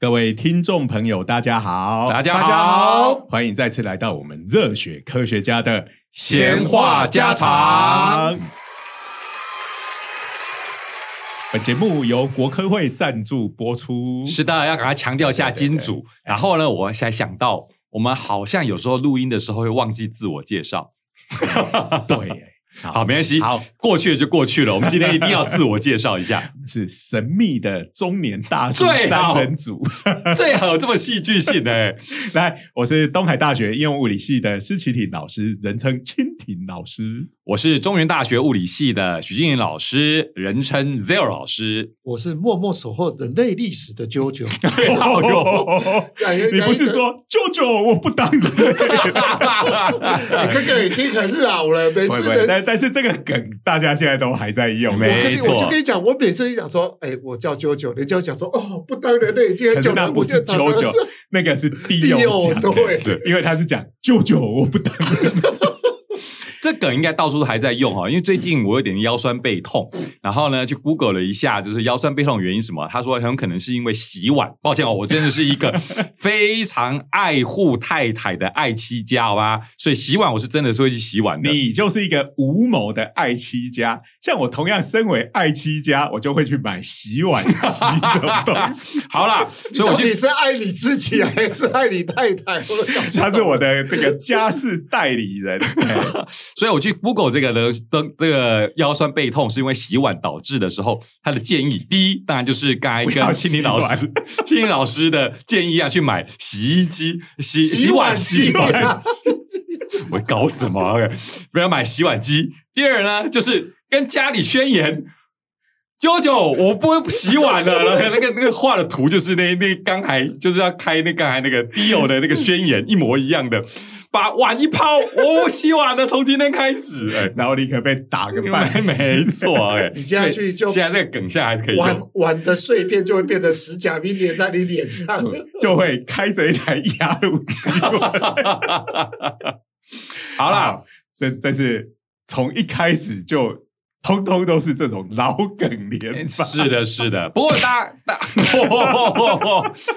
各位听众朋友，大家好，大家好，欢迎再次来到我们热血科学家的闲话家常。本节目由国科会赞助播出。是的，要赶快强调一下金主。然后呢，我才想到，我们好像有时候录音的时候会忘记自我介绍。对。好，没关系。好，过去了就过去了。我们今天一定要自我介绍一下，是神秘的中年大叔三人组，最好这么戏剧性哎！来，我是东海大学应用物理系的施启廷老师，人称蜻蜓老师。我是中原大学物理系的许静怡老师，人称 Zero 老师。我是默默守候人类历史的啾啾。最好用，你不是说啾啾我不当人？这个已经很老了，每次的。但但是这个梗大家现在都还在用。没错，我就跟你讲，我每次讲说，哎，我叫啾啾，人家讲说，哦，不当人类，今天叫那不是啾啾，那个是第六讲，对，因为他是讲舅舅我不当人。这梗应该到处都还在用哈，因为最近我有点腰酸背痛，然后呢去 Google 了一下，就是腰酸背痛的原因什么？他说很可能是因为洗碗。抱歉哦，我真的是一个 非常爱护太太的爱妻家，好吧？所以洗碗我是真的是会去洗碗的。你就是一个无谋的爱妻家，像我同样身为爱妻家，我就会去买洗碗机的东西。好啦，所以我你是爱你自己还是爱你太太？他是我的这个家事代理人。所以我去 Google 这个的的这个腰酸背痛是因为洗碗导致的时候，他的建议第一当然就是刚才跟青林老师 青林老师的建议要去买洗衣机洗洗碗洗碗机，我搞什么？不要买洗碗机。第二呢，就是跟家里宣言，舅舅我不洗碗了。那个那个画的图就是那那刚才就是要开那刚才那个 Dio 的那个宣言一模一样的。把碗一抛，我不洗碗了。从今天开始，哎，然后立刻被打个半，没错，哎，你接下去就现在这个梗下还可以碗碗的碎片就会变成石甲兵粘在你脸上，就会开着一台压路机。好啦，这这是从一开始就通通都是这种老梗连发。是的，是的。不过大家大，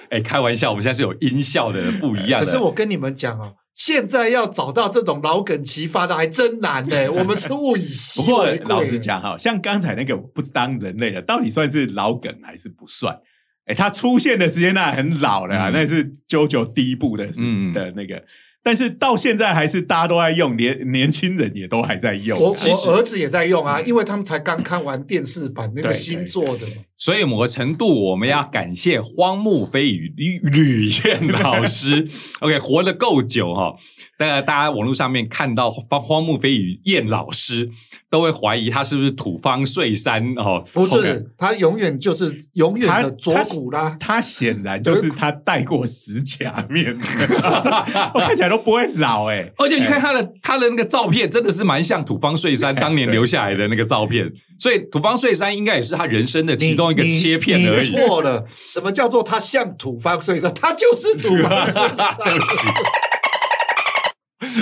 哎，开玩笑，我们现在是有音效的，不一样。可是我跟你们讲哦。现在要找到这种老梗齐发的还真难呢。我们是物以稀为贵。不过老实讲哈，像刚才那个不当人类的，到底算是老梗还是不算？哎，它出现的时间那很老了，那是九九第一部的的那个。但是到现在还是大家都在用，年年轻人也都还在用。我我儿子也在用啊，因为他们才刚看完电视版那个新做的。所以某个程度，我们要感谢荒木飞羽吕吕燕老师。OK，活得够久哈。大家大家网络上面看到荒荒木飞羽燕老师。都会怀疑他是不是土方岁三哦？不是，他永远就是永远的左骨啦。他显然就是他戴过石甲面，看起来都不会老哎。而且你看他的他的那个照片，真的是蛮像土方岁三当年留下来的那个照片。所以土方岁三应该也是他人生的其中一个切片而已。错了，什么叫做他像土方岁三？他就是土方岁三。对不起。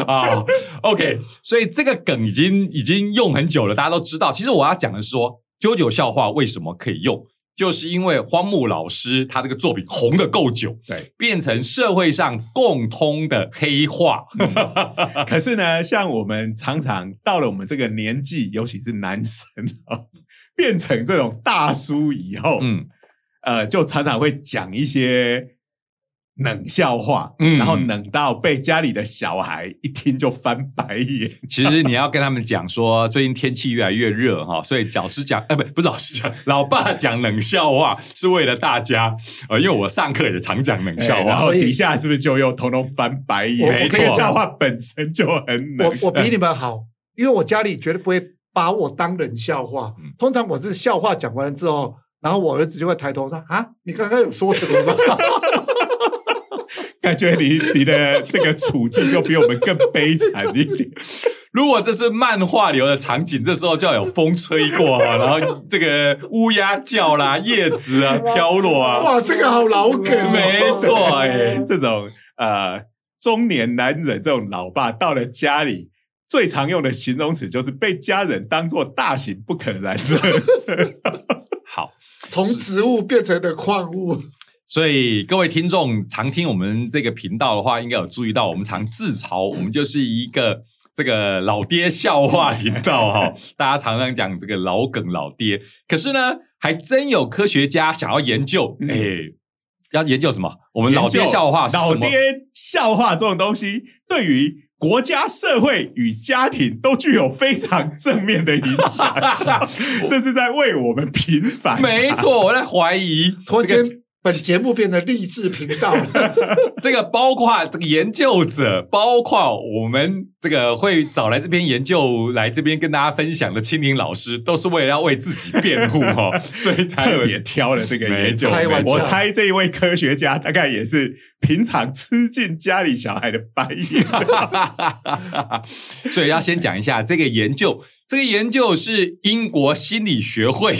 啊，OK，所以这个梗已经已经用很久了，大家都知道。其实我要讲的是说，九九笑话为什么可以用，就是因为荒木老师他这个作品红的够久，对，变成社会上共通的黑话。可是呢，像我们常常到了我们这个年纪，尤其是男生啊，变成这种大叔以后，嗯，呃，就常常会讲一些。冷笑话，嗯然后冷到被家里的小孩一听就翻白眼。其实你要跟他们讲说，最近天气越来越热哈，所以老师讲，哎，不，不是老师讲，老爸讲冷笑话是为了大家。呃，因为我上课也常讲冷笑话，然后底下是不是就又通通翻白眼？没错，笑话本身就很冷。我我比你们好，因为我家里绝对不会把我当冷笑话。通常我是笑话讲完之后，然后我儿子就会抬头说：“啊，你刚刚有说什么吗？” 感觉你你的这个处境又比我们更悲惨一点。如果这是漫画流的场景，这时候就要有风吹过，然后这个乌鸦叫啦，叶子啊飘落啊。哇，这个好老梗，没错哎。这种呃中年男人这种老爸到了家里，最常用的形容词就是被家人当做大型不可燃的。好，从植物变成的矿物。所以各位听众常听我们这个频道的话，应该有注意到，我们常自嘲我们就是一个这个老爹笑话频道哈。大家常常讲这个老梗老爹，可是呢，还真有科学家想要研究，哎，要研究什么？我们老爹笑话，老爹笑话这种东西，对于。国家、社会与家庭都具有非常正面的影响，这是在为我们平反。没错，我在怀疑这个。本节目变成励志频道，这个包括这个研究者，包括我们这个会找来这边研究来这边跟大家分享的青林老师，都是为了要为自己辩护哈，所以才特别挑了这个研究。我猜这一位科学家大概也是平常吃尽家里小孩的白眼，所以要先讲一下这个研究。这个研究是英国心理学会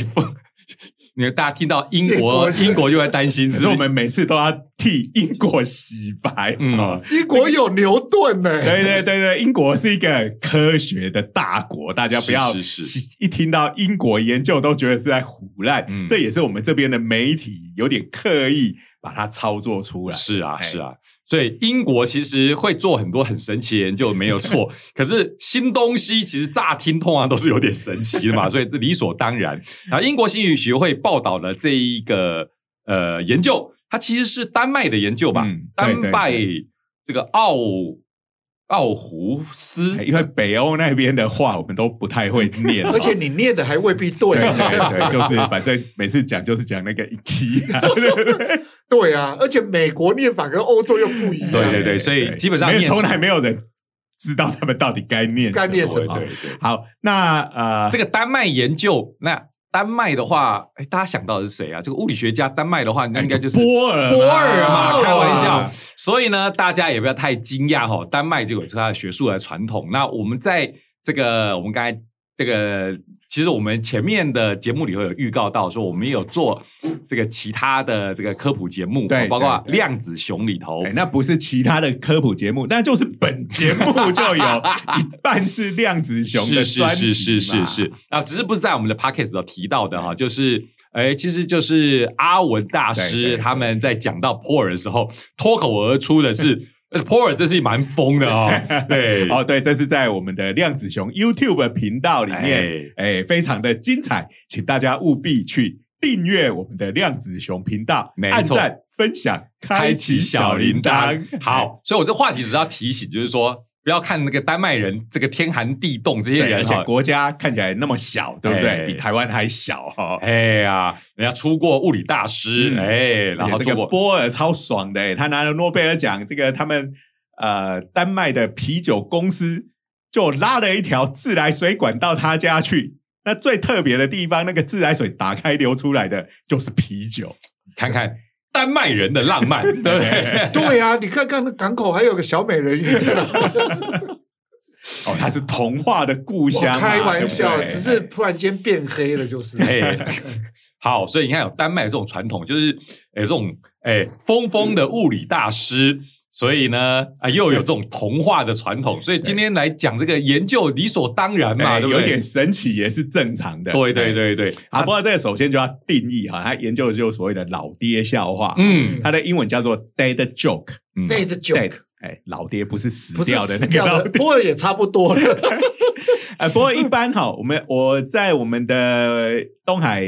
分。因为大家听到英国，英国就会担心，只是我们每次都要替英国洗白。嗯，英国有牛顿呢。对 对对对，英国是一个科学的大国，大家不要一听到英国研究都觉得是在胡乱。这也是我们这边的媒体有点刻意把它操作出来。是啊，是啊。所以英国其实会做很多很神奇的研究，没有错。可是新东西其实乍听通常都是有点神奇的嘛，所以这理所当然。啊，英国心理学会报道的这一个呃研究，它其实是丹麦的研究吧？丹麦这个奥。奥胡斯，因为北欧那边的话我们都不太会念，而且你念的还未必对。对对，就是反正每次讲就是讲那个 key。对啊，而且美国念法跟欧洲又不一样。对对对，所以基本上从来没有人知道他们到底该念该念什么。对对，好，那呃，这个丹麦研究那。丹麦的话，哎，大家想到的是谁啊？这个物理学家，丹麦的话，应该就是波尔波尔嘛，开玩笑。所以呢，大家也不要太惊讶哈。丹麦就有它的学术的传统。那我们在这个，我们刚才这个。其实我们前面的节目里头有预告到，说我们有做这个其他的这个科普节目，对，包括量子熊里头，那不是其他的科普节目，那就是本节目 就有一半是量子熊的专题是是是是啊，只是不是在我们的 podcast 有提到的哈，就是哎，其实就是阿文大师他们在讲到波尔的时候，脱口而出的是。波尔这是蛮疯的哦，对哦，对，这是在我们的量子熊 YouTube 频道里面，哎，非常的精彩，请大家务必去订阅我们的量子熊频道，按赞、分享、开启小铃铛。好，所以我这话题只是要提醒，就是说。不要看那个丹麦人，这个天寒地冻这些人，而且国家看起来那么小，对不对？比台湾还小哈。哎呀，人家出过物理大师，哎，然后这个波尔超爽的，他拿了诺贝尔奖。这个他们呃，丹麦的啤酒公司就拉了一条自来水管到他家去。那最特别的地方，那个自来水打开流出来的就是啤酒，看看。丹麦人的浪漫，对 不对？对呀，你看看那港口还有个小美人鱼。哦，它是童话的故乡。开玩笑，只是突然间变黑了，就是。好，所以你看有丹麦这种传统，就是诶这种诶疯疯的物理大师。所以呢，啊，又有这种童话的传统，所以今天来讲这个研究理所当然嘛，对不对？有点神奇也是正常的。对对对对。啊，不过这个首先就要定义哈，他研究的就是所谓的老爹笑话。嗯，它的英文叫做 dead joke。dead joke。哎，老爹不是死掉的那个老爹，不过也差不多了。哎，不过一般哈，我们我在我们的东海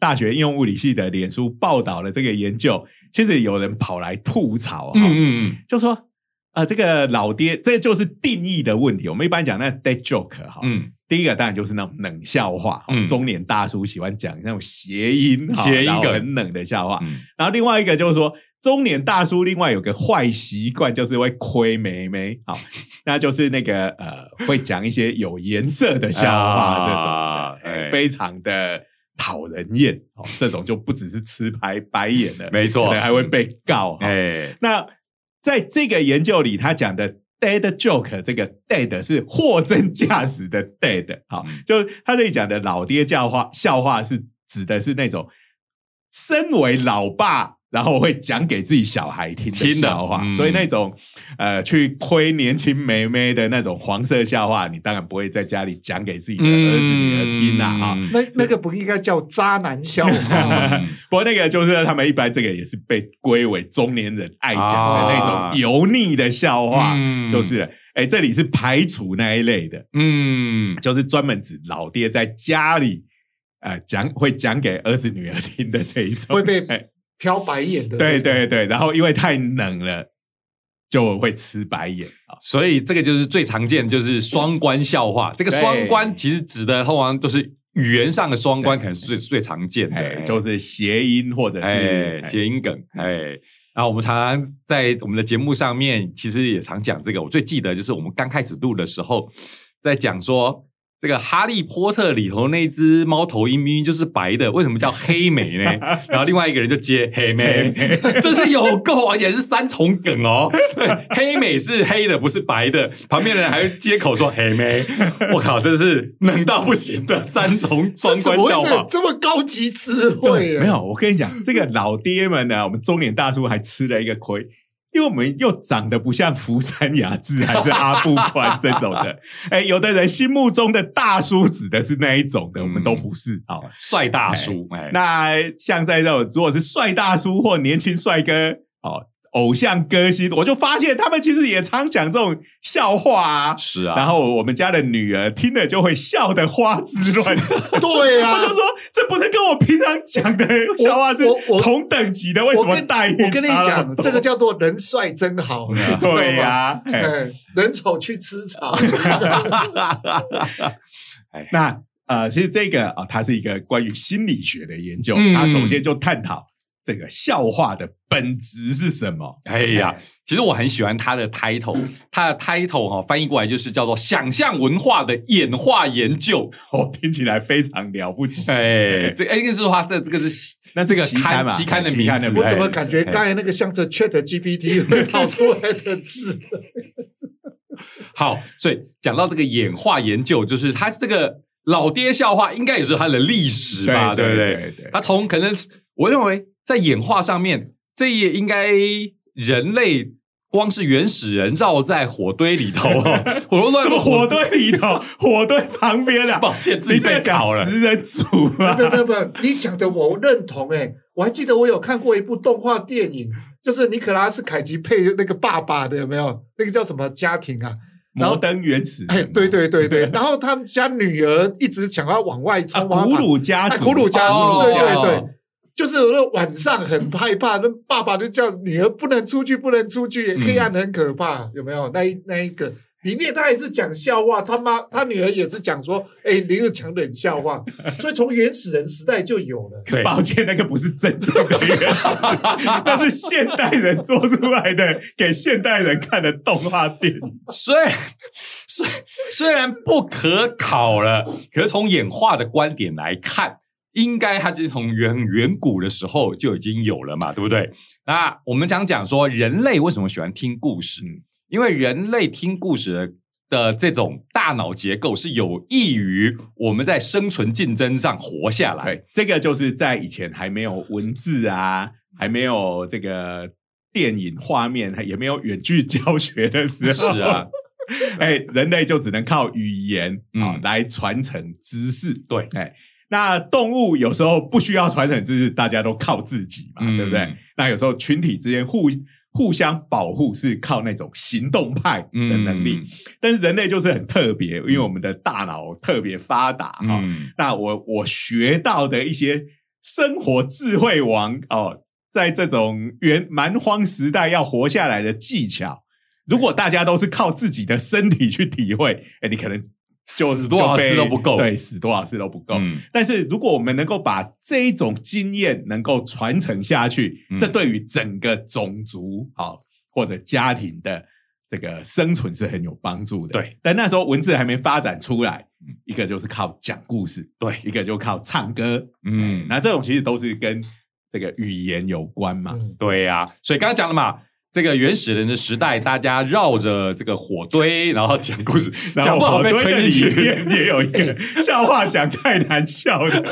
大学应用物理系的脸书报道了这个研究。其实有人跑来吐槽，嗯嗯嗯，就说啊，这个老爹，这就是定义的问题。我们一般讲那 dead joke 哈，嗯，第一个当然就是那种冷笑话，中年大叔喜欢讲那种谐音，谐音梗很冷的笑话。然后另外一个就是说，中年大叔另外有个坏习惯，就是会亏妹妹，好，那就是那个呃，会讲一些有颜色的笑话，这种非常的。讨人厌哦，这种就不只是吃牌白眼了，没错，可能还会被告。哎，那在这个研究里，他讲的 dead joke，这个 dead 是货真价实的 dead。好，就他这里讲的老爹教话，笑话是指的是那种身为老爸然后会讲给自己小孩听的笑话，所以那种呃去亏年轻妹妹的那种黄色笑话，你当然不会在家里讲给自己的儿子女儿听啦哈。那那个不应该叫渣男笑话？不过那个就是他们一般这个也是被归为中年人爱讲的那种油腻的笑话，就是哎这里是排除那一类的，嗯，就是专门指老爹在家里呃讲会讲给儿子女儿听的这一种。会被。挑白眼的，对对对，然后因为太冷了，就会吃白眼啊，所以这个就是最常见，就是双关笑话。这个双关其实指的通常都是语言上的双关，可能是最最常见的，就是谐音或者是谐音梗。哎，然后我们常常在我们的节目上面，其实也常讲这个。我最记得就是我们刚开始录的时候，在讲说。这个《哈利波特》里头那只猫头鹰明明就是白的，为什么叫黑莓呢？然后另外一个人就接黑莓，这是有够，而且是三重梗哦。对，黑莓是黑的，不是白的。旁边的人还接口说黑莓，我靠，真是冷到不行的三重双关笑话，这么高级词汇。没有，我跟你讲，这个老爹们呢，我们中年大叔还吃了一个亏。因为我们又长得不像福山雅治还是阿布宽这种的，哎，有的人心目中的大叔指的是那一种的，我们都不是啊，帅大叔。哎，那像在这种，如果是帅大叔或年轻帅哥，哦。偶像歌星，我就发现他们其实也常讲这种笑话啊。是啊，然后我们家的女儿听了就会笑得花枝乱颤。对啊，我就说这不是跟我平常讲的笑话是同等级的，为什么待遇？我跟你讲，这个叫做人帅真好。对呀，人丑去吃草。那呃，其实这个啊，它是一个关于心理学的研究，它首先就探讨。这个笑话的本质是什么？哎呀，其实我很喜欢它的 title，它的 title 哈翻译过来就是叫做“想象文化的演化研究”，哦，听起来非常了不起。哎，这哎，意思说它的这个是那这个期刊期刊的名字，我怎么感觉刚才那个像是 Chat GPT 会 跑出来的字？好，所以讲到这个演化研究，就是它这个老爹笑话，应该也是它的历史吧？对不对？它从可能我认为。在演化上面，这也应该人类光是原始人绕在火堆里头，火乱什么火堆里头，火堆旁边啊！抱歉，自己被搞了。食人族啊！不不不，你讲的我认同哎，我还记得我有看过一部动画电影，就是尼可拉斯凯奇配那个爸爸的，有没有？那个叫什么家庭啊？摩登原始。哎，对对对对，然后他们家女儿一直想要往外冲，古鲁家族，古鲁家族，对对对。就是那晚上很害怕，那爸爸就叫女儿不能出去，不能出去，黑暗很可怕，有没有？那一那一个里面他也是讲笑话，他妈他女儿也是讲说，哎，你又讲冷笑话，所以从原始人时代就有了。抱歉，那个不是真正的原始，那是现代人做出来的给现代人看的动画电影。虽虽虽然不可考了，可是从演化的观点来看。应该它是从远远古的时候就已经有了嘛，对不对？那我们讲讲说，人类为什么喜欢听故事？因为人类听故事的这种大脑结构是有益于我们在生存竞争上活下来。对，这个就是在以前还没有文字啊，还没有这个电影画面，也没有远距教学的时候，是啊，哎，人类就只能靠语言啊来传承知识。对，哎。那动物有时候不需要传承知识，大家都靠自己嘛，对不对？那有时候群体之间互互相保护是靠那种行动派的能力，但是人类就是很特别，因为我们的大脑特别发达哈。那我我学到的一些生活智慧王哦，在这种原蛮荒时代要活下来的技巧，如果大家都是靠自己的身体去体会，哎，你可能。就死多少次都不够，对，死多少次都不够。但是如果我们能够把这一种经验能够传承下去，这对于整个种族好或者家庭的这个生存是很有帮助的。对，但那时候文字还没发展出来，一个就是靠讲故事，对，一个就靠唱歌。嗯，那这种其实都是跟这个语言有关嘛。对呀，所以刚刚讲了嘛。这个原始人的时代，大家绕着这个火堆，然后讲故事，然讲不好被推进去，面 也有一个 笑话讲太难笑的，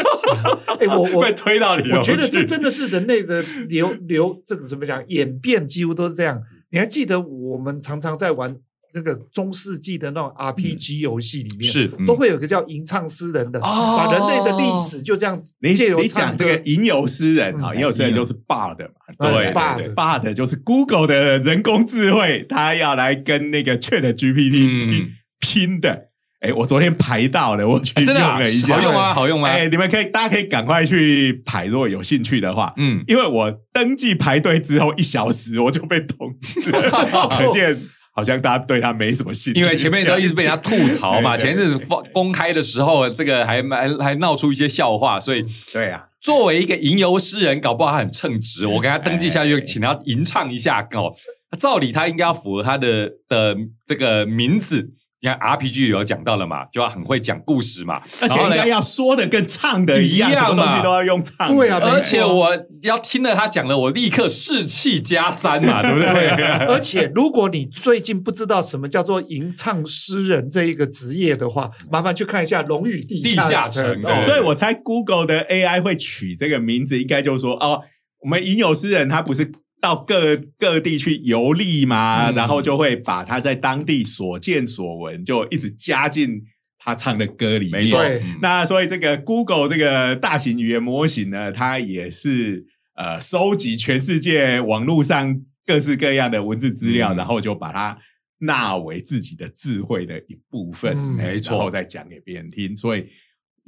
哎，我我被推到里面我觉得这真的是人类的流流这个怎么讲演变，几乎都是这样。你还记得我们常常在玩这个中世纪的那种 RPG 游戏里面，是嗯都会有个叫吟唱诗人的，哦把人类的历史就这样你讲这个吟游诗人啊，嗯吟游诗人就是 Bard 嘛，哎对 Bard，Bard 就是 Google 的人工智慧，它要来跟那个 Chat GPT 嗯拼的。哎，我昨天排到了，我去用了一下，好用吗？好用吗？哎，你们可以，大家可以赶快去排，如果有兴趣的话。嗯，因为我登记排队之后一小时我就被通知了，可见好像大家对他没什么兴趣。因为前面都一直被人家吐槽嘛，前阵子放公开的时候，这个还还还闹出一些笑话，所以对啊，作为一个吟游诗人，搞不好他很称职。我给他登记下去，哎请他吟唱一下哦。照理他应该要符合他的的这个名字。你看 RPG 有讲到了嘛，就要很会讲故事嘛，而且应该要说的跟唱的一样，一样什么东西嘛都要用唱的。对啊而且我要听了他讲的，我立刻士气加三嘛，对不对？而且，如果你最近不知道什么叫做吟唱诗人这一个职业的话，麻烦去看一下《龙与地地下城城》哦所以我猜 Google 的 AI 会取这个名字，应该就是说哦，我们吟游诗人他不是到各各地去游历嘛，嗯。然后就会把他在当地所见所闻就一直加进他唱的歌里面。那所以这个 Google 这个大型语言模型呢，它也是呃收集全世界网络上各式各样的文字资料，嗯。然后就把它纳为自己的智慧的一部分，没错。然后再讲给别人听。所以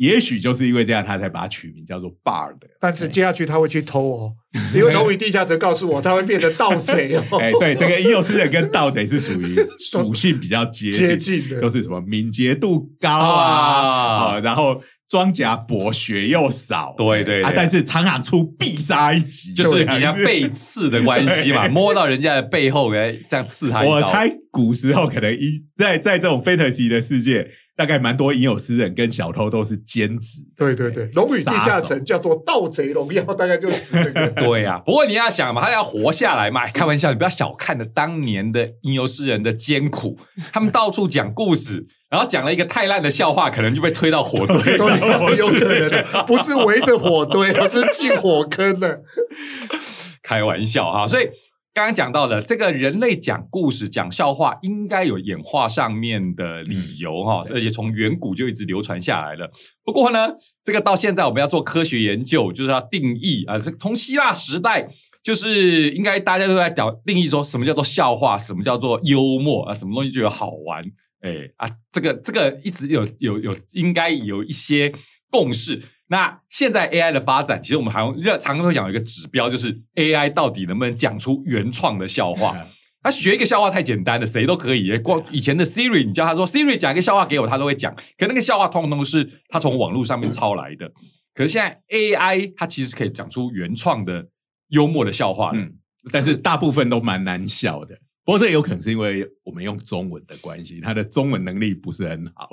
也许就是因为这样，他才把它取名叫做 “bar” 的。但是接下去他会去偷哦，因为《龙与地下城》告诉我他会变成盗贼哦，哎，对，这个吟游诗人跟盗贼是属于属性比较接 接近，的。都是什么敏捷度高啊，然后装甲薄，血又少，啊，对对啊但是常常出必杀一击，就是人家背刺的关系嘛，摸到人家的背后，给，这样刺他一刀。我猜古时候可能一在在这种 fantasy 的世界，大概蛮多吟游诗人跟小偷都是兼职。对对对，《龙与地下城》叫做《盗贼荣耀》，大概就是指这个。对呀、不过你要想嘛，他要活下来嘛，哎开玩笑，你不要小看了当年的吟游诗人的艰苦，他们到处讲故事，然后讲了一个太烂的笑话，可能就被推到火堆。都有有可能的，不是围着火堆，而是进火坑的。开玩笑哈，所以刚刚讲到的这个人类讲故事、讲笑话，应该有演化上面的理由哈，而且从远古就一直流传下来了。不过呢，这个到现在我们要做科学研究，就是要定义啊，这从希腊时代。就是应该大家都在讲定义说什么叫做笑话，什么叫做幽默啊，什么东西就有好玩，哎啊，这个这个一直有有有应该有一些共识。那现在 AI 的发展，其实我们还用常常会讲有一个指标，就是 AI 到底能不能讲出原创的笑话。他学一个笑话太简单了，谁都可以。光以前的 Siri，你叫他说 Siri 讲一个笑话给我，他都会讲。可那个笑话通通都是他从网络上面抄来的。可是现在 AI 它其实可以讲出原创的幽默的笑话的。嗯，但是大部分都蛮难笑的。不过这有可能是因为我们用中文的关系，他的中文能力不是很好。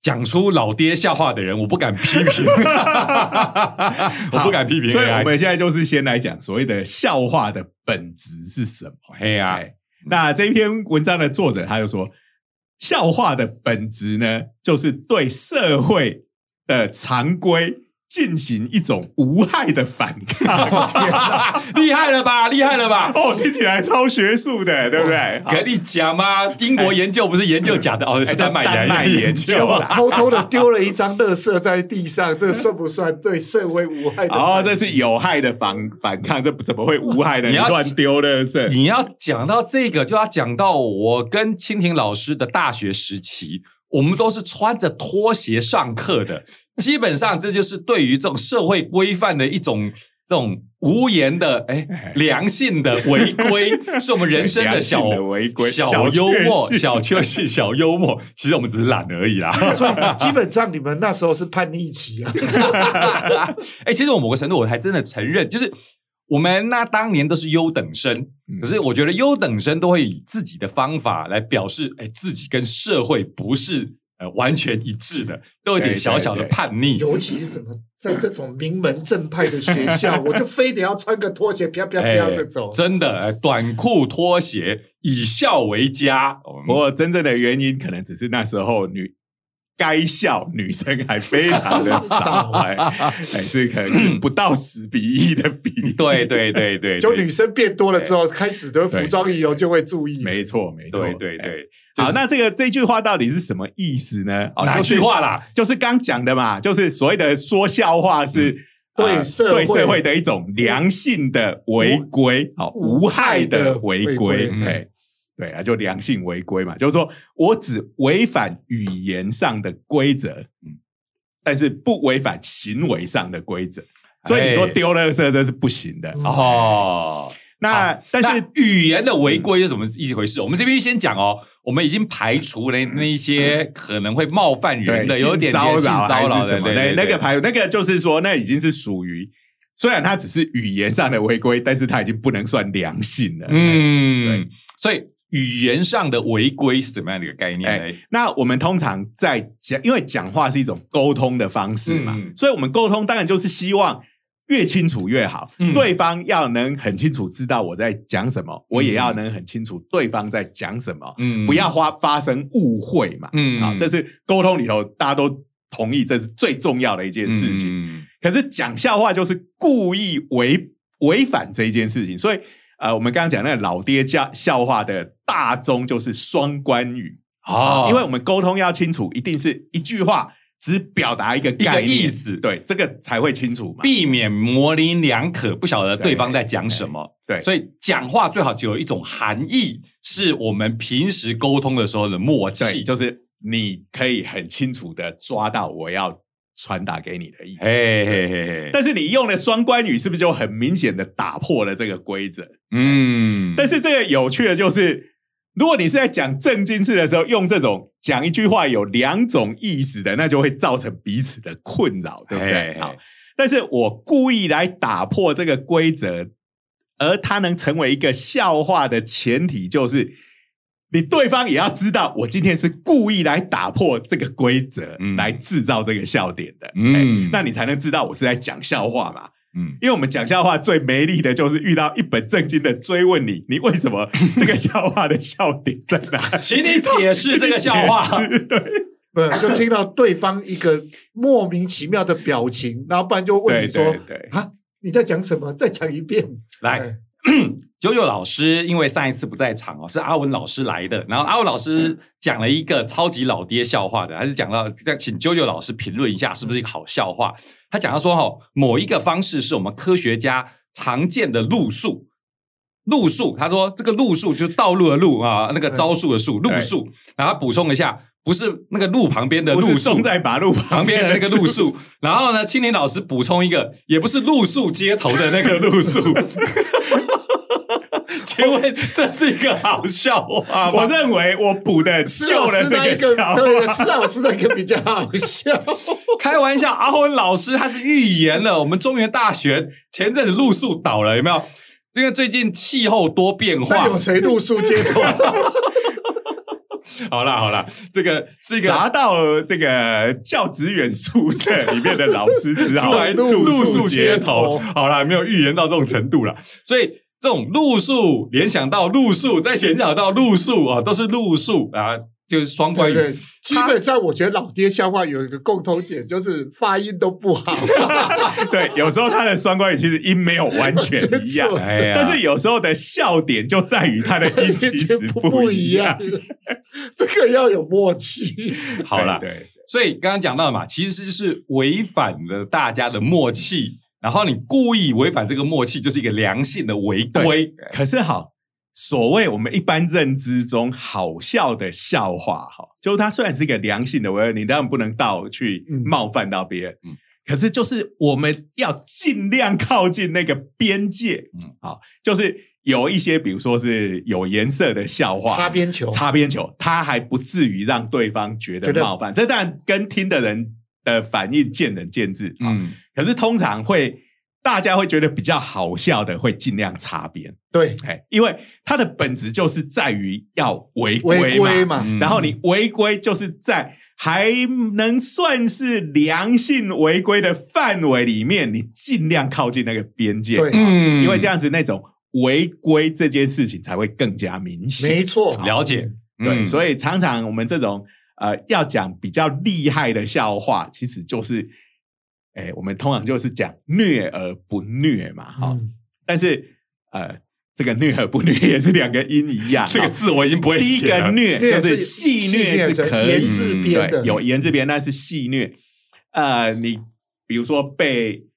讲出老爹笑话的人，我不敢批评，我不敢批评。所以我们现在就是先来讲所谓的笑话的本质是什么。嘿呀、哎那这篇文章的作者他就说，笑话的本质呢，就是对社会的常规进行一种无害的反抗。厉害了吧？厉害了吧？哦，听起来超学术的，对不对？跟你讲嘛，英国研究不是研究假的哦，是丹麦丹麦研研究啦 偷偷的丢了一张垃圾在地上，这算不算对社会无害的？哦，这是有害的反反抗，这怎么会无害呢？你要你乱丢垃圾，你要讲到这个，就要讲到我跟蜻蜓老师的大学时期，我们都是穿着拖鞋上课的。基本上，这就是对于这种社会规范的一种这种无言的哎良性的违规，是我们人生的小的违规小小幽默、小确幸、小幽默。其实我们只是懒而已啦。所以基本上你们那时候是叛逆期啊。哎、其实我某个程度我还真的承认，就是我们那当年都是优等生，可是我觉得优等生都会以自己的方法来表示，哎，自己跟社会不是呃完全一致的，都有点小小的叛逆。尤其是什么，在这种名门正派的学校，我就非得要穿个拖鞋飘飘飘的走。真的，短裤拖鞋以校为家。不过真正的原因，可能只是那时候女。该校女生还非常的少，还是可能是不到十比一的比例。对对对对，就女生变多了之后，开始的服装仪容就会注意。没错没错，对对对。好，那这个这句话到底是什么意思呢？哪句话啦？就是刚讲的嘛，就是所谓的说笑话是对社对社会的一种良性的违规，好无害的违规。对啊，就良性违规嘛，就是说我只违反语言上的规则，嗯，但是不违反行为上的规则，所以你说丢垃圾这是不行的哦。那但是语言的违规是怎么一回事？我们这边先讲哦，我们已经排除了那一些可能会冒犯人的、有点骚扰骚扰的，对那个排那个就是说，那已经是属于虽然它只是语言上的违规，但是它已经不能算良性了。嗯，对，所以。语言上的违规是怎么样的一个概念？那我们通常在讲，因为讲话是一种沟通的方式嘛，所以我们沟通当然就是希望越清楚越好。对方要能很清楚知道我在讲什么，我也要能很清楚对方在讲什么，嗯，不要发发生误会嘛，嗯，好，这是沟通里头大家都同意，这是最重要的一件事情。可是讲笑话就是故意违违反这一件事情，所以。呃，我们刚刚讲那个老爹家笑话的大宗就是双关语啊，因为我们沟通要清楚，一定是一句话只表达一个概意思，对，这个才会清楚嘛，避免模棱两可，不晓得对方在讲什么。对，所以讲话最好只有一种含义，是我们平时沟通的时候的默契，就是你可以很清楚的抓到我要。传达给你的意思，嘿嘿嘿但是你用的双关语是不是就很明显的打破了这个规则？嗯，但是这个有趣的就是，如果你是在讲正经事的时候用这种讲一句话有两种意思的，那就会造成彼此的困扰，对不对？好，但是我故意来打破这个规则，而它能成为一个笑话的前提就是。你对方也要知道，我今天是故意来打破这个规则，来制造这个笑点的。嗯，那你才能知道我是在讲笑话嘛。嗯，因为我们讲笑话最没力的就是遇到一本正经的追问你，你为什么这个笑话的笑点在哪？请你解释这个笑话。对，不就听到对方一个莫名其妙的表情，然后不然就问你说：“啊，你在讲什么？再讲一遍。”来。九九老师因为上一次不在场哦，是阿文老师来的。然后阿文老师讲了一个超级老爹笑话的，还是讲到要请九九老师评论一下是不是一个好笑话。他讲到说哈，某一个方式是我们科学家常见的路数，路数。他说这个路数就是道路的路啊，那个招数的数，路数。然后补充一下。不是那个路旁边的路树，在马路旁边的那个路数。然后呢，青年老师补充一个，也不是路树街头的那个路树。请问这是一个好笑话？我认为我补的救了这个笑对，施老师那个比较好笑。开玩笑，阿文老师他是预言了我们中原大学前阵子露宿倒了，有没有？因为最近气候多变化，有谁露宿街头？好啦好啦，这个是一个砸到这个教职员宿舍里面的老师，只好露宿街头。好啦，没有预言到这种程度了，所以这种路数联想到路数，再联想到路数啊，都是路数啊。就是双关语，基本上我觉得老爹笑话有一个共同点，就是发音都不好。对，有时候他的双关语其实音没有完全 一样，但是有时候的笑点就在于他的音其实不一样。这个要有默契。好了，对，所以刚刚讲到嘛，其实是违反了大家的默契，然后你故意违反这个默契，就是一个良性的违规。可是好。所谓我们一般认知中好笑的笑话，哈，就是它虽然是一个良性的，我你当然不能到去冒犯到别人，嗯，可是就是我们要尽量靠近那个边界，嗯，好，就是有一些，比如说是有颜色的笑话，擦边球，擦边球，它还不至于让对方觉得冒犯，这当然跟听的人的反应见仁见智，嗯，可是通常会。大家会觉得比较好笑的，会尽量擦边。对，哎，因为它的本质就是在于要违违规嘛，然后你违规就是在还能算是良性违规的范围里面，你尽量靠近那个边界，嗯，因为这样子那种违规这件事情才会更加明显。没错，了解，对，所以常常我们这种呃要讲比较厉害的笑话，其实就是。哎，我们通常就是讲虐而不虐嘛，哈。但是呃，这个虐而不虐也是两个音一样。这个字我已经不会第一个虐就是戏虐是可以，对，有言字边，那是戏虐。呃，你比如说被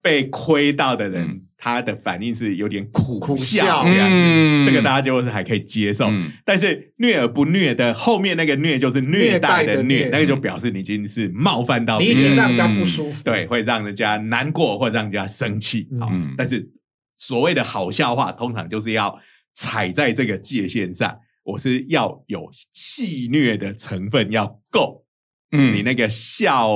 被亏到的人。他的反应是有点苦笑这样子，这个大家就是还可以接受。但是虐而不虐的后面那个虐就是虐待的虐，那个就表示你已经是冒犯到，你。已经让人家不舒服，对，会让人家难过或让人家生气。好，但是所谓的好笑话，通常就是要踩在这个界限上，我是要有戏虐的成分要够。嗯，你那个笑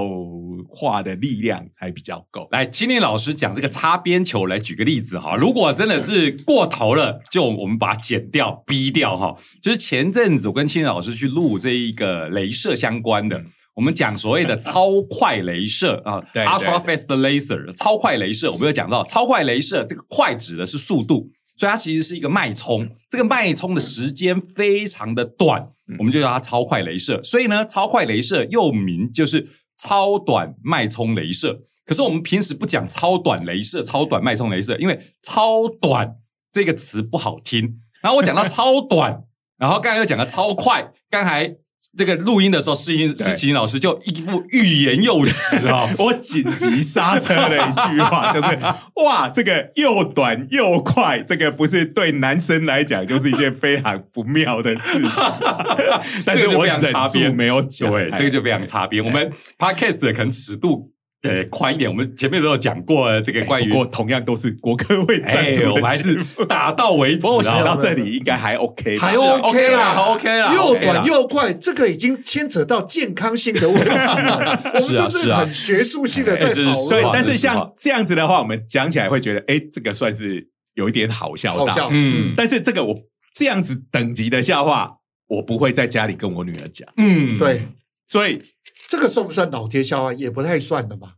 话的力量才比较够。来，青年老师讲这个擦边球，来举个例子哈。如果真的是过头了，就我们把它剪掉、逼掉哈。就是前阵子我跟青年老师去录这一个镭射相关的，我们讲所谓的 超快镭射啊，ultra fast laser，超快镭射。我们有讲到超快镭射，这个快指的是速度。所以它其实是一个脉冲，这个脉冲的时间非常的短，我们就叫它超快镭射。所以呢，超快镭射又名就是超短脉冲镭射。可是我们平时不讲超短镭射、超短脉冲镭射，因为超短这个词不好听。然后我讲到超短，然后刚才又讲了超快，刚才。这个录音的时候，施音施琴老师就一副欲言又止啊！我紧急刹车的一句话就是：哇，这个又短又快，这个不是对男生来讲就是一件非常不妙的事情。但是我忍住没有讲，对，这个就非常擦边。我们 podcast 可能尺度。对，宽一点。我们前面都有讲过这个关于，不过同样都是 国科会赞助我们还是打到为止。不过我想到这里应该还 OK，还 OK 啦，OK 啦，又短又快，这个已经牵扯到健康性的问题了。我们这是很学术性的在讨论。对，但是像这样子的话，我们讲起来会觉得，哎，这个算是有一点好笑。好笑，嗯。但是这个我这样子等级的笑话，我不会在家里跟我女儿讲。嗯，对。所以。这个算不算老贴笑话？也不太算的吧。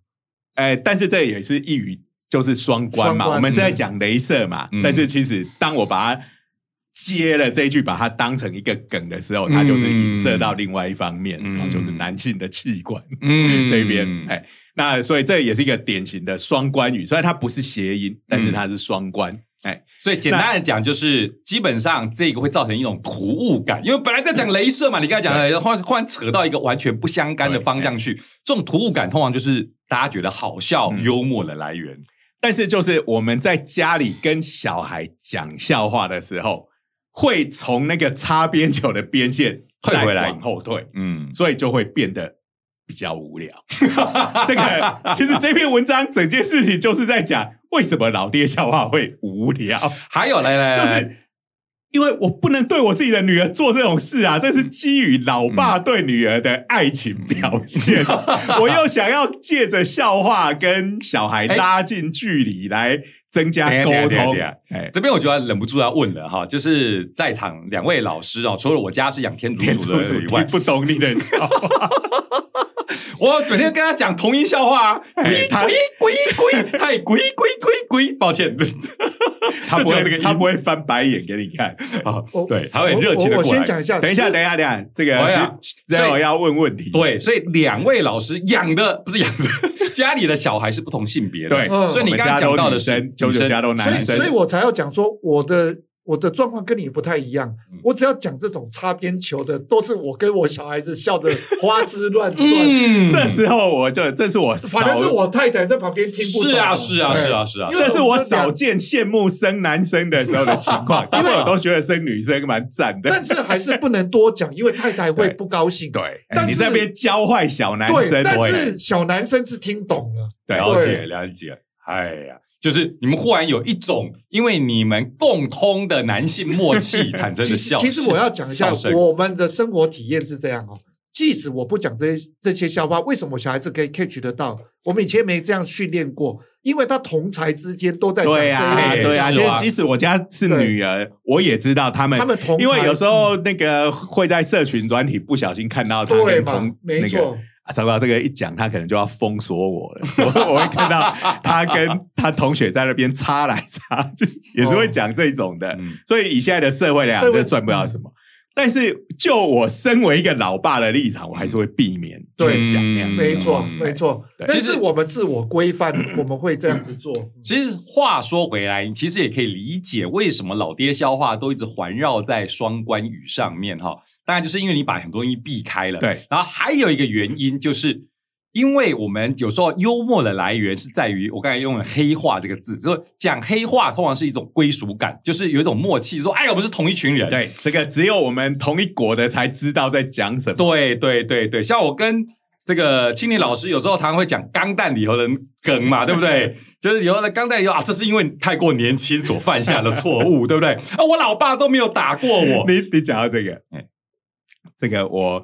哎，但是这也是一语就是双关嘛。我们是在讲镭射嘛，但是其实当我把它接了这一句，把它当成一个梗的时候，它就是影射到另外一方面，就是男性的器官 这边。哎，那所以这也是一个典型的双关语，虽然它不是谐音，但是它是双关。哎，所以简单的讲，就是基本上这个会造成一种突兀感，因为本来在讲镭射嘛，你刚才讲的，忽然忽然扯到一个完全不相干的方向去，这种突兀感通常就是大家觉得好笑、幽默的来源。但是就是我们在家里跟小孩讲笑话的时候，会从那个擦边球的边线退回来，往后退，嗯，所以就会变得。比较无聊，这个其实这篇文章整件事情就是在讲为什么老爹笑话会无聊。还有来来，就是因为我不能对我自己的女儿做这种事啊，这是基于老爸对女儿的爱情表现。我又想要借着笑话跟小孩 拉近距离，来增加沟通。哎，这边我就要忍不住要问了哈，就是在场两位老师啊，除了我家是养天竺鼠的以外，不懂你的笑话。我每天跟他讲同音笑话，鬼鬼鬼鬼，太鬼鬼鬼鬼，抱歉，他不会这个，他不会翻白眼给你看啊。对，他会热情的。我先讲一下，等一下，等一下，等一下，这个我要，所以我要问问题。对，所以两位老师养的不是养的，家里的小孩是不同性别的。对，所以你刚刚讲到的是九九家都男生，所以我才要讲说我的。我的状况跟你不太一样，我只要讲这种擦边球的，都是我跟我小孩子笑得花枝乱转。这时候我就这是我，反正是我太太在旁边听不懂。是啊，是啊，是啊，是啊，这是我少见羡慕生男生的时候的情况，因为我都觉得生女生蛮赞的。但是还是不能多讲，因为太太会不高兴。对，你那边教坏小男生，但是小男生是听懂了，了解了解。哎呀。就是你们忽然有一种因为你们共通的男性默契 产生的笑。其实我要讲一下，我们的生活体验是这样哦。即使我不讲这些这些笑话，为什么小孩子可以 catch 得到？我们以前没这样训练过，因为他同才之间都在讲这对啊，对啊，其即使我家是女儿，我也知道他们，他们同因为有时候那个会在社群软体不小心看到他对嘛跟同，那个没错。啊，糟糕，这个一讲，他可能就要封锁我了。所以我会看到他跟他同学在那边插来插去，也是会讲这种的。嗯所以以现在的社会来讲，这算不了什么。但是就我身为一个老爸的立场，我还是会避免对去讲那样。没错，嗯没错。其实是我们自我规范，我们会这样子做。其实话说回来，你其实也可以理解为什么老爹消化都一直环绕在双关语上面哈。当然，就是因为你把很多东西避开了。对，然后还有一个原因就是。因为我们有时候幽默的来源是在于我刚才用了“黑化”这个字，就是讲黑话通常是一种归属感，就是有一种默契，说哎呀，我们是同一群人。对，这个只有我们同一国的才知道在讲什么。对对对对，像我跟这个青年老师有时候常常会讲钢蛋里头的梗嘛，对不对？就是以后的钢蛋里头啊，这是因为太过年轻所犯下的错误，对不对？啊，我老爸都没有打过我，你你讲到这个哎，这个我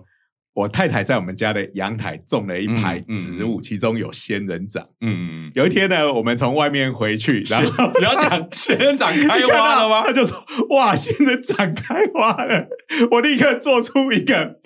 我太太在我们家的阳台种了一排嗯嗯植物，其中有仙人掌。嗯，有一天呢，我们从外面回去，然后你要讲 仙人掌开一看到花了吗？他就说：“哇，仙人掌开花了！”我立刻做出一个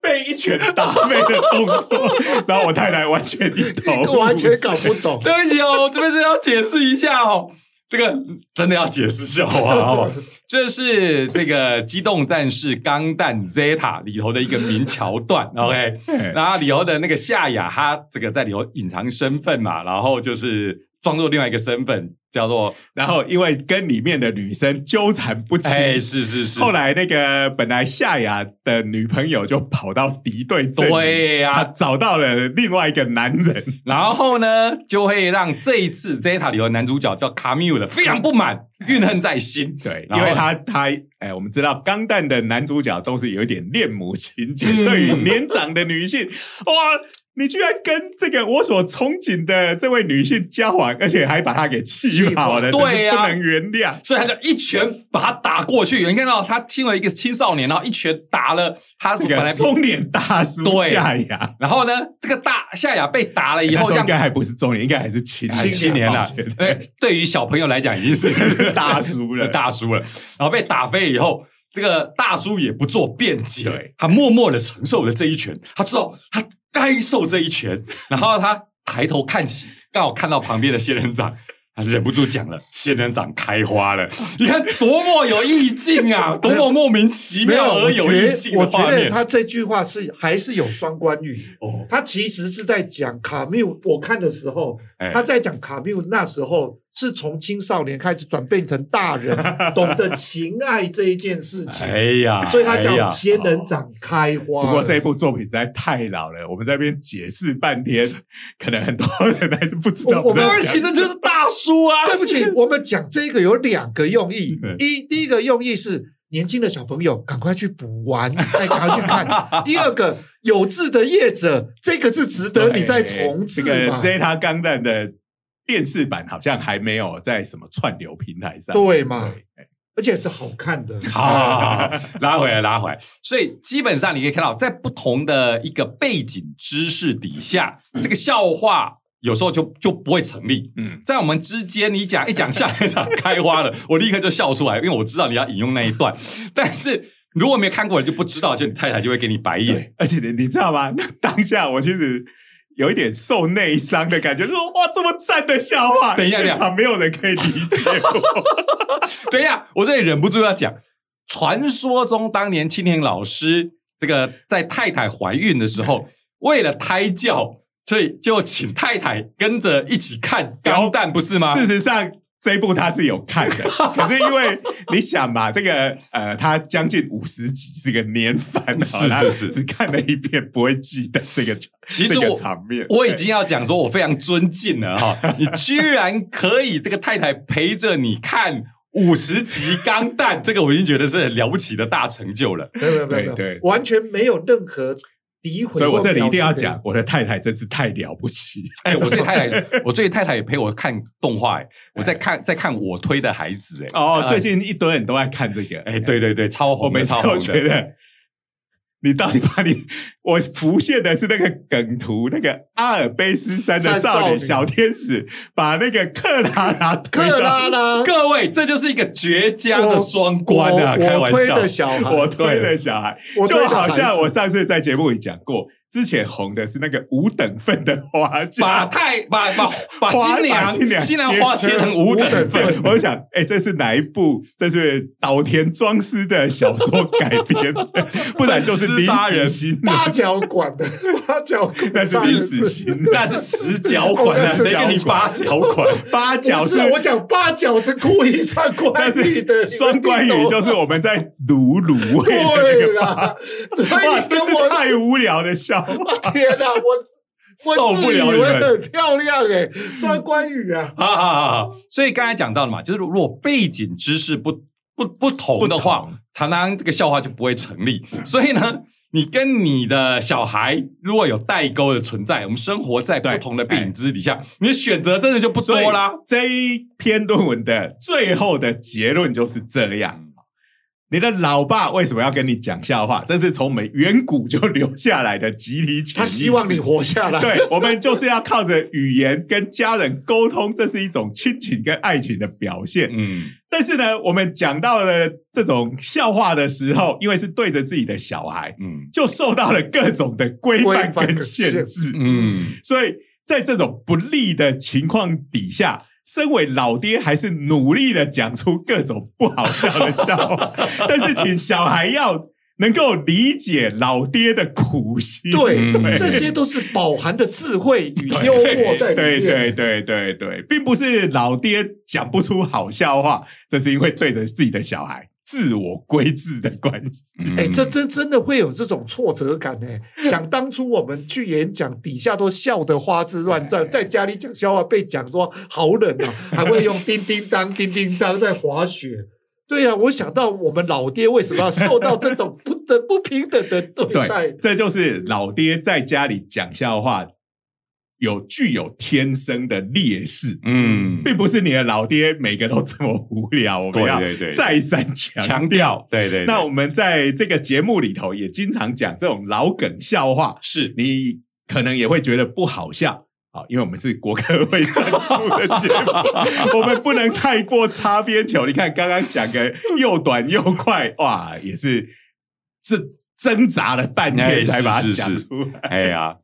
被一拳打飞的动作，然后我太太完全一头 完全搞不懂。对不起哦，我这边真的要解释一下哦。这个真的要解释笑话哦，这是这个《机动战士钢弹 Zeta》里头的一个名桥段，OK。然后里头的那个夏雅，他这个在里头隐藏身份嘛，然后就是装作另外一个身份，叫做 然后因为跟里面的女生纠缠不清，哎，是是是，后来那个本来夏雅的女朋友就跑到敌对对呀她找到了另外一个男人，然后呢，就会让这一次 Zeta 里头的男主角叫卡缪的非常不满，怨恨在心。对，因为他他哎，我们知道钢弹的男主角都是有一点恋母情节，嗯对于年长的女性，哇，你居然跟这个我所憧憬的这位女性交往，而且还把她给气跑了，对呀不能原谅。所以他就一拳把她打过去。你看到他亲了一个青少年，然后一拳打了他这个中年大叔对夏雅，然后呢，这个大夏雅被打了以后，应该还不是中年，应该还是青还青年了。对，对于小朋友来讲已经是 大叔了大叔了。然后被打飞以后，这个大叔也不做辩解，他默默的承受了这一拳，他知道他该受这一拳，然后他抬头看起，刚好看到旁边的仙人掌。他忍不住讲了：“仙人掌开花了，你看多么有意境啊，多么莫名其，妙而有意境得，我觉得的画面。”他这句话是还是有双关语。哦，他其实是在讲卡缪，我看的时候，哎他在讲卡缪那时候是从青少年开始转变成大人，懂得情爱这一件事情，哎呀，所以他叫仙人掌开花了。不过这一部作品实在太老了，我们在这边解释半天，可能很多人还是不知道我我在讲对不起，这就是大叔啊！对不起，我们讲这个有两个用意嗯。一第一个用意是年轻的小朋友赶快去补完，再赶快去看。第二个有志的业者，这个是值得你再重置这个？Zeta 钢弹的电视版好像还没有在什么串流平台上，对嘛对而且是好看的。好好好好，拉回来，拉回来。所以基本上你可以看到，在不同的一个背景知识底下，这个笑话有时候就就不会成立。嗯，在我们之间，你讲一讲下一场开花了，我立刻就笑出来，因为我知道你要引用那一段。但是如果没有看过，你就不知道，就你太太就会给你白眼。而且你你知道吗？那当下我其实有一点受内伤的感觉，说哇，这么赞的笑话，等一下现场没有人可以理解我。等一下，我这里忍不住要讲，传说中当年青年老师这个在太太怀孕的时候，为了胎教，所以就请太太跟着一起看《钢弹》，不是吗？事实上。这一部他是有看的，可是因为你想嘛，这个呃，他将近五十集是个年番，是他是是只看了一遍，不会记得这个这个其实我场面。我已经要讲说，我非常尊敬了哈，你居然可以这个太太陪着你看五十集《钢弹》，这个我已经觉得是很了不起的大成就了。没有没有没有没有，对对完全没有任何诋毁。所以我这里一定要讲，，我的太太真是太了不起。哎，我对太太，我最近太太也陪我看动画，哎，我在看在看我推的孩子，哎，哦，哎最近一堆人都在看这个，哎，对对对，超红的，我每次都超红的。觉得你到底把你我浮现的是那个梗图，那个阿尔卑斯山的少女小天使，把那个克拉拉 克拉拉，各位，这就是一个绝佳的双关啊！开玩笑，我推的小孩，我推的小孩，就好像我上次在节目里讲过。之前红的是那个五等份的花轿，把太把把把新娘新娘新娘花切成五等份。我想，哎，这是哪一部？这是岛田庄司的小说改编，不然就是临时新八角馆的八角，那是临时新，那是十角馆的，谁给你八角馆？八角是我讲八角是故意算关羽的，双关羽就是我们在卤卤味对啦，哇，真是太无聊的笑。天哪，我 受不了你们很漂亮哎，算关羽啊！好好好，所以刚才讲到了嘛，就是如果背景知识不不不同的话，常常这个笑话就不会成立。所以呢，你跟你的小孩如果有代沟的存在，我们生活在不同的背景知识底下，你的选择真的就不多啦。这一篇论文的最后的结论就是这样。你的老爸为什么要跟你讲笑话？这是从我们远古就留下来的集体潜意他希望你活下来。对，我们就是要靠着语言跟家人沟通，这是一种亲情跟爱情的表现。嗯，但是呢，我们讲到了这种笑话的时候，因为是对着自己的小孩，嗯，就受到了各种的规范跟限制。嗯，所以在这种不利的情况底下。身为老爹，还是努力的讲出各种不好笑的笑话，但是请小孩要能够理解老爹的苦心。对，这些都是饱含的智慧与幽默在里面。对对对对对，并不是老爹讲不出好笑话，这是因为对着自己的小孩。自我规制的关系，哎，这真真的会有这种挫折感呢。想当初我们去演讲，底下都笑得花枝乱颤，在家里讲笑话被讲说好冷啊，还会用叮叮当、叮叮当在滑雪。对呀，我想到我们老爹为什么要受到这种不等不平等的对待？这就是老爹在家里讲笑话。有具有天生的劣势，嗯，并不是你的老爹每个都这么无聊。我们要再三强调，对对。那我们在这个节目里头也经常讲这种老梗笑话，是你可能也会觉得不好笑啊，因为我们是国科会赞助的节目，我们不能太过擦边球。你看刚刚讲个又短又快，哇，也是是挣扎了半天才把它讲出来。哎呀。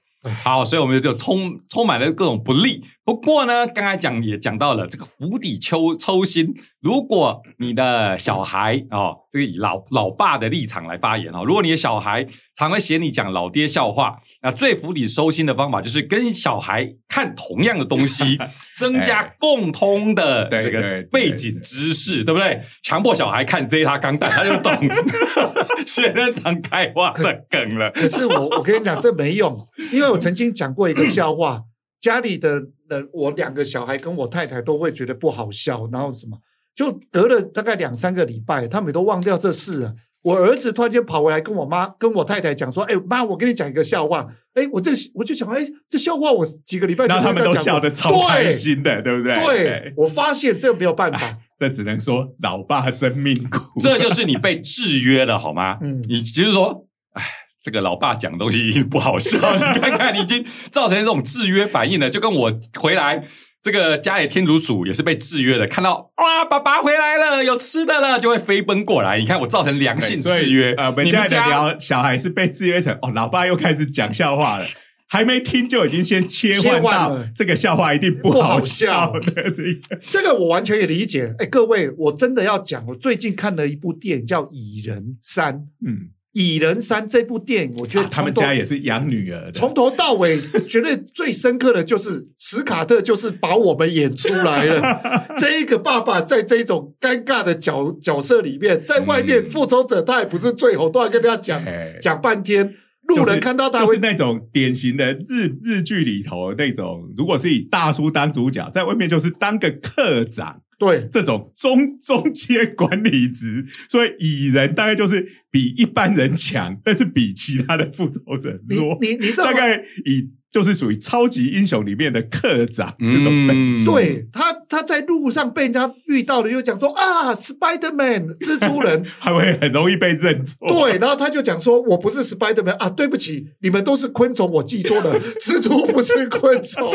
好，所以我们就充充满了各种不利。不过呢，刚才讲也讲到了这个釜底抽抽薪。如果你的小孩哦，这个以老老爸的立场来发言哦，如果你的小孩常会嫌你讲老爹笑话，那最釜底抽薪的方法就是跟小孩看同样的东西，增加共通的这个背景知识，对不对？强迫小孩看《Z 他钢弹》，他就懂学生常开话的梗了。可是我我跟你讲，这没用，因为我曾经讲过一个笑话。家里的人，我两个小孩跟我太太都会觉得不好笑，然后什么，就隔了大概两三个礼拜，他们都忘掉这事了。我儿子突然间跑回来跟我妈、跟我太太讲说：“哎妈，我跟你讲一个笑话。”哎，我这我就想，哎，这笑话我几个礼拜前 他们都笑得超开心的，对不对？对，我发现这没有办法，这只能说老爸真命苦，这就是你被制约了，好吗？嗯，你就是说，哎。这个老爸讲东西不好笑，你看看，你已经造成这种制约反应了。就跟我回来，这个家里天竺鼠也是被制约的，看到哇，爸爸回来了，有吃的了，就会飞奔过来。你看我造成良性制约。呃，我们家在聊小孩是被制约成哦，老爸又开始讲笑话了，还没听就已经先切换到这个笑话一定不好笑的这个。这个我完全也理解。哎，各位，我真的要讲，我最近看了一部电影叫《蚁人三》。嗯。蚁人三这部电影，我觉得他们家也是养女儿的。从头到尾，觉得最深刻的就是史卡特，就是把我们演出来了。这一个爸爸在这种尴尬的角角色里面，在外面复仇者他也不是最后都要跟大家讲讲半天。路人看到他就是那种典型的日日剧里头那种，如果是以大叔当主角，在外面就是当个客长。对，这种中中阶管理职，所以蚁人大概就是比一般人强，但是比其他的复仇者弱。你你大概以就是属于超级英雄里面的科长这种等级。对他，他在路上被人家遇到了，又讲说啊，Spider Man 蜘蛛人，他会很容易被认错。对，然后他就讲说，我不是 Spider Man 啊，对不起，你们都是昆虫，我记错了，蜘蛛不是昆虫。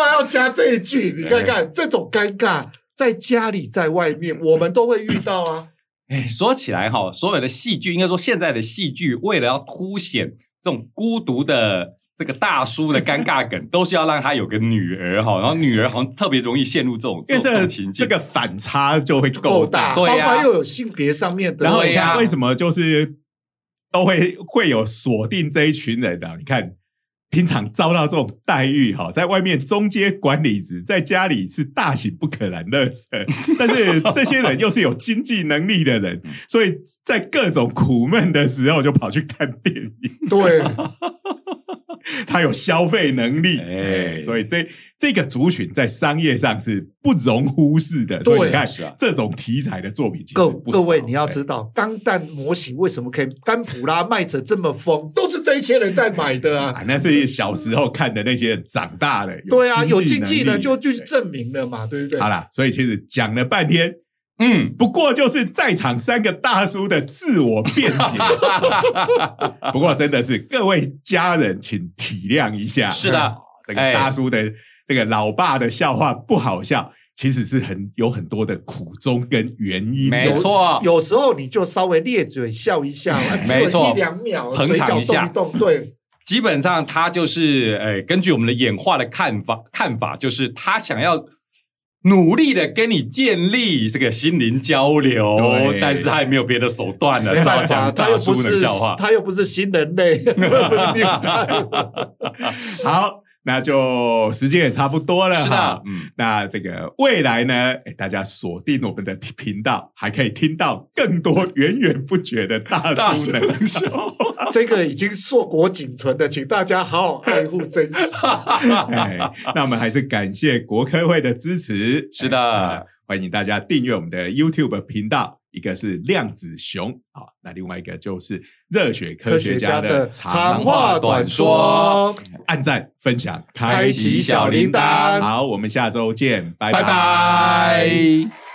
要加这一句，你看看这种尴尬，在家里在外面，我们都会遇到啊。哎，说起来哈，所有的戏剧，应该说现在的戏剧，为了要凸显这种孤独的这个大叔的尴尬梗，都是要让他有个女儿哈，然后女儿好像特别容易陷入这种这种情境，这个反差就会够大，对呀，又有性别上面的，然后你看为什么就是都会会有锁定这一群人的，你看。平常遭到这种待遇哈，在外面中阶管理职，在家里是大型不可燃的 但是这些人又是有经济能力的人，所以在各种苦闷的时候就跑去看电影。对。他有消费能力，哎，所以这这个族群在商业上是不容忽视的。所以你看，这种题材的作品，各各位你要知道，钢弹模型为什么可以甘普拉卖着这么疯，都是这些人在买的啊。那是小时候看的那些人长大了，对啊，有经济的就就证明了嘛，对不对？好啦，所以其实讲了半天。嗯，不过就是在场三个大叔的自我辩解。不过真的是各位家人，请体谅一下。是的，这个大叔的这个老爸的笑话不好笑，其实是很有很多的苦衷跟原因。没错，有时候你就稍微咧嘴笑一下，没错，一两秒捧场一下，动对。基本上他就是，诶，根据我们的演化的看法，看法就是他想要。努力的跟你建立这个心灵交流，但是他也没有别的手段了。讲大叔的笑话，他又不是新人类。好，那就时间也差不多了哈。嗯，那这个未来呢？大家锁定我们的频道，还可以听到更多源源不绝的大叔冷笑话。这个已经硕果仅存的，请大家好好爱护珍惜。那我们还是感谢国科会的支持。是的，欢迎大家订阅我们的 YouTube 频道，一个是量子熊啊，那另外一个就是热血科学家的长话短说。按赞、分享、开启小铃铛。好，我们下周见，拜拜。